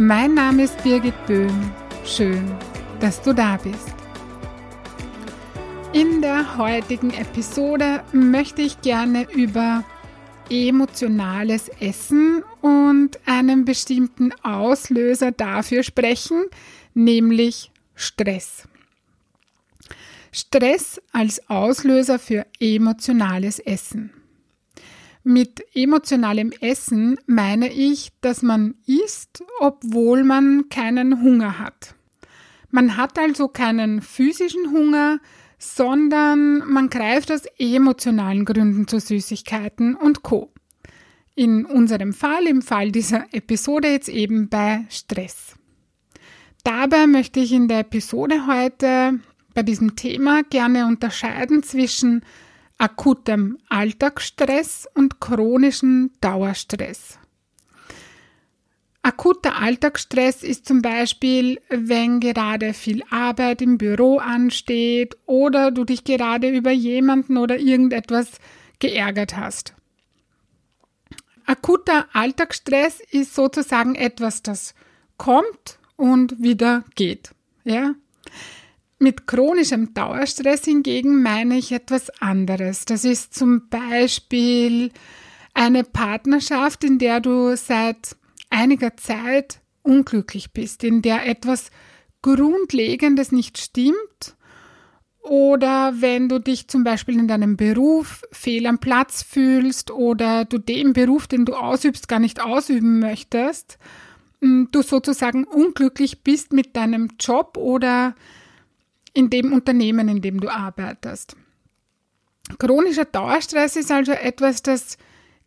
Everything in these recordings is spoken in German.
Mein Name ist Birgit Böhm. Schön, dass du da bist. In der heutigen Episode möchte ich gerne über emotionales Essen und einen bestimmten Auslöser dafür sprechen, nämlich Stress. Stress als Auslöser für emotionales Essen. Mit emotionalem Essen meine ich, dass man isst, obwohl man keinen Hunger hat. Man hat also keinen physischen Hunger, sondern man greift aus emotionalen Gründen zu Süßigkeiten und Co. In unserem Fall, im Fall dieser Episode jetzt eben bei Stress. Dabei möchte ich in der Episode heute bei diesem Thema gerne unterscheiden zwischen akutem Alltagsstress und chronischen Dauerstress. Akuter Alltagsstress ist zum Beispiel, wenn gerade viel Arbeit im Büro ansteht oder du dich gerade über jemanden oder irgendetwas geärgert hast. Akuter Alltagsstress ist sozusagen etwas, das kommt und wieder geht. Ja? Mit chronischem Dauerstress hingegen meine ich etwas anderes. Das ist zum Beispiel eine Partnerschaft, in der du seit einiger Zeit unglücklich bist, in der etwas Grundlegendes nicht stimmt oder wenn du dich zum Beispiel in deinem Beruf fehl am Platz fühlst oder du den Beruf, den du ausübst, gar nicht ausüben möchtest, du sozusagen unglücklich bist mit deinem Job oder in dem Unternehmen, in dem du arbeitest. Chronischer Dauerstress ist also etwas, das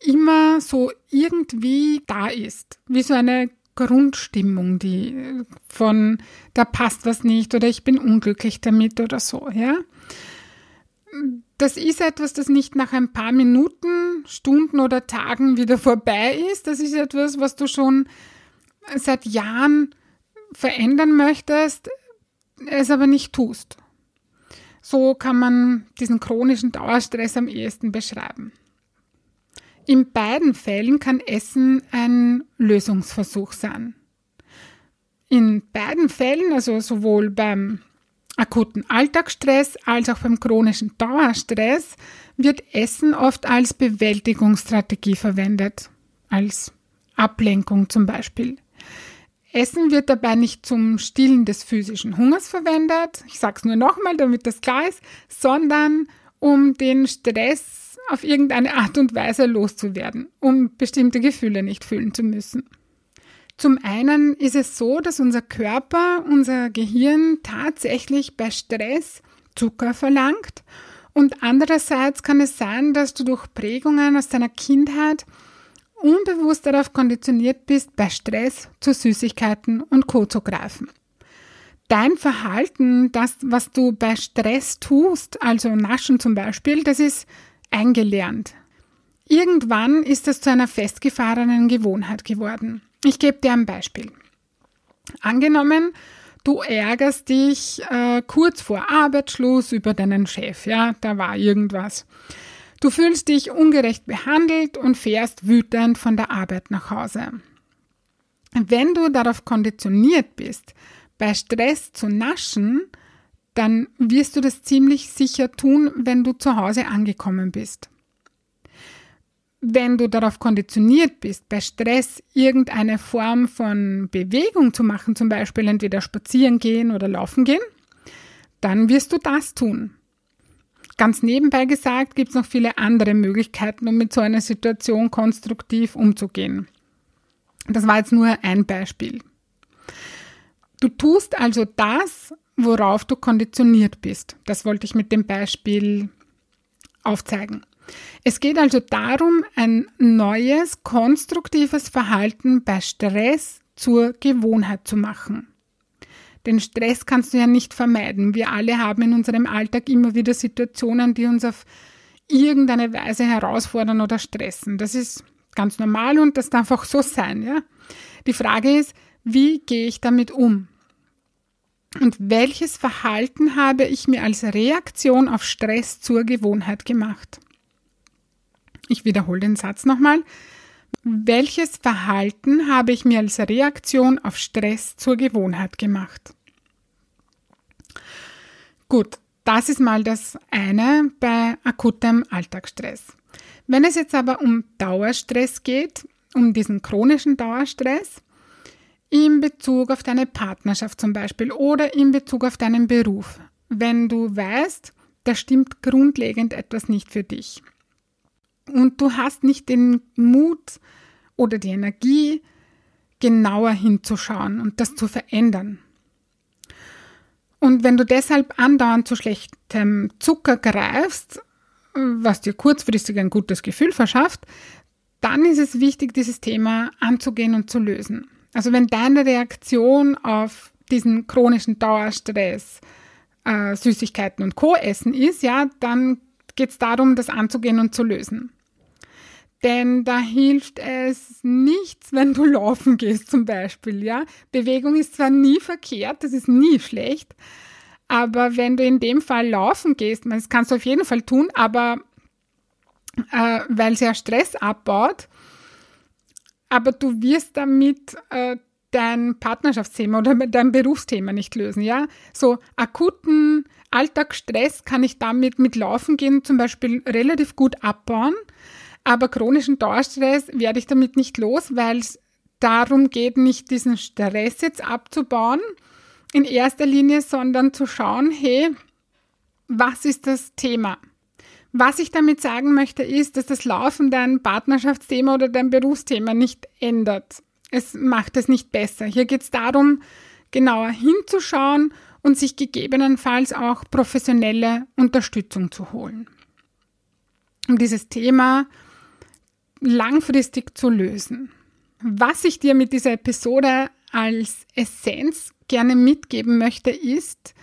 immer so irgendwie da ist, wie so eine Grundstimmung, die von da passt was nicht oder ich bin unglücklich damit oder so, ja. Das ist etwas, das nicht nach ein paar Minuten, Stunden oder Tagen wieder vorbei ist. Das ist etwas, was du schon seit Jahren verändern möchtest, es aber nicht tust. So kann man diesen chronischen Dauerstress am ehesten beschreiben. In beiden Fällen kann Essen ein Lösungsversuch sein. In beiden Fällen, also sowohl beim akuten Alltagsstress als auch beim chronischen Dauerstress, wird Essen oft als Bewältigungsstrategie verwendet, als Ablenkung zum Beispiel. Essen wird dabei nicht zum Stillen des physischen Hungers verwendet, ich sage es nur nochmal, damit das klar ist, sondern um den Stress auf irgendeine Art und Weise loszuwerden, um bestimmte Gefühle nicht fühlen zu müssen. Zum einen ist es so, dass unser Körper, unser Gehirn tatsächlich bei Stress Zucker verlangt und andererseits kann es sein, dass du durch Prägungen aus deiner Kindheit unbewusst darauf konditioniert bist, bei Stress zu Süßigkeiten und Co. zu greifen. Dein Verhalten, das, was du bei Stress tust, also Naschen zum Beispiel, das ist eingelernt. Irgendwann ist es zu einer festgefahrenen Gewohnheit geworden. Ich gebe dir ein Beispiel. Angenommen, du ärgerst dich äh, kurz vor Arbeitsschluss über deinen Chef, ja, da war irgendwas. Du fühlst dich ungerecht behandelt und fährst wütend von der Arbeit nach Hause. Wenn du darauf konditioniert bist, bei Stress zu naschen, dann wirst du das ziemlich sicher tun, wenn du zu Hause angekommen bist. Wenn du darauf konditioniert bist, bei Stress irgendeine Form von Bewegung zu machen, zum Beispiel entweder spazieren gehen oder laufen gehen, dann wirst du das tun. Ganz nebenbei gesagt, gibt es noch viele andere Möglichkeiten, um mit so einer Situation konstruktiv umzugehen. Das war jetzt nur ein Beispiel. Du tust also das, worauf du konditioniert bist. Das wollte ich mit dem Beispiel aufzeigen. Es geht also darum, ein neues, konstruktives Verhalten bei Stress zur Gewohnheit zu machen. Den Stress kannst du ja nicht vermeiden. Wir alle haben in unserem Alltag immer wieder Situationen, die uns auf irgendeine Weise herausfordern oder stressen. Das ist ganz normal und das darf auch so sein, ja. Die Frage ist, wie gehe ich damit um? Und welches Verhalten habe ich mir als Reaktion auf Stress zur Gewohnheit gemacht? Ich wiederhole den Satz nochmal. Welches Verhalten habe ich mir als Reaktion auf Stress zur Gewohnheit gemacht? Gut, das ist mal das eine bei akutem Alltagsstress. Wenn es jetzt aber um Dauerstress geht, um diesen chronischen Dauerstress, in Bezug auf deine Partnerschaft zum Beispiel oder in Bezug auf deinen Beruf, wenn du weißt, da stimmt grundlegend etwas nicht für dich und du hast nicht den Mut oder die Energie, genauer hinzuschauen und das zu verändern. Und wenn du deshalb andauernd zu schlechtem Zucker greifst, was dir kurzfristig ein gutes Gefühl verschafft, dann ist es wichtig, dieses Thema anzugehen und zu lösen. Also wenn deine Reaktion auf diesen chronischen Dauerstress äh, Süßigkeiten und Co. essen ist, ja, dann geht es darum, das anzugehen und zu lösen. Denn da hilft es nichts, wenn du laufen gehst zum Beispiel, ja. Bewegung ist zwar nie verkehrt, das ist nie schlecht, aber wenn du in dem Fall laufen gehst, das kannst du auf jeden Fall tun, aber äh, weil es ja Stress abbaut, aber du wirst damit äh, dein Partnerschaftsthema oder dein Berufsthema nicht lösen, ja. So akuten Alltagsstress kann ich damit mit Laufen gehen zum Beispiel relativ gut abbauen, aber chronischen Dauerstress werde ich damit nicht los, weil es darum geht, nicht diesen Stress jetzt abzubauen in erster Linie, sondern zu schauen, hey, was ist das Thema? Was ich damit sagen möchte, ist, dass das Laufen dein Partnerschaftsthema oder dein Berufsthema nicht ändert. Es macht es nicht besser. Hier geht es darum, genauer hinzuschauen und sich gegebenenfalls auch professionelle Unterstützung zu holen. Um dieses Thema langfristig zu lösen. Was ich dir mit dieser Episode als Essenz gerne mitgeben möchte, ist,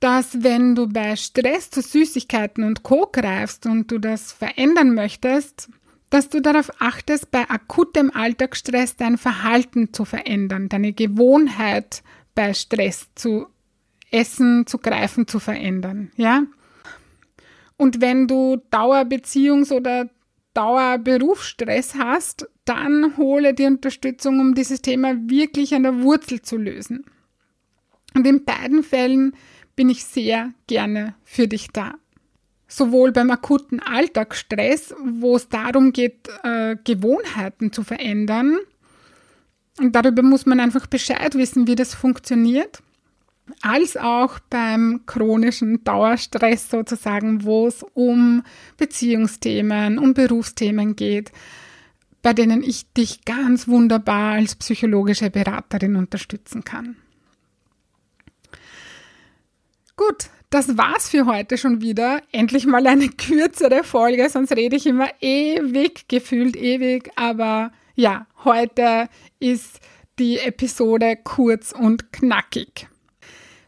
dass wenn du bei Stress zu Süßigkeiten und Co. greifst und du das verändern möchtest, dass du darauf achtest, bei akutem Alltagsstress dein Verhalten zu verändern, deine Gewohnheit bei Stress zu essen, zu greifen, zu verändern, ja? Und wenn du Dauerbeziehungs- oder Dauerberufsstress hast, dann hole die Unterstützung, um dieses Thema wirklich an der Wurzel zu lösen. Und in beiden Fällen bin ich sehr gerne für dich da. Sowohl beim akuten Alltagsstress, wo es darum geht, äh, Gewohnheiten zu verändern. Und darüber muss man einfach Bescheid wissen, wie das funktioniert. Als auch beim chronischen Dauerstress sozusagen, wo es um Beziehungsthemen, um Berufsthemen geht, bei denen ich dich ganz wunderbar als psychologische Beraterin unterstützen kann. Gut, das war's für heute schon wieder. Endlich mal eine kürzere Folge, sonst rede ich immer ewig, gefühlt ewig. Aber ja, heute ist die Episode kurz und knackig.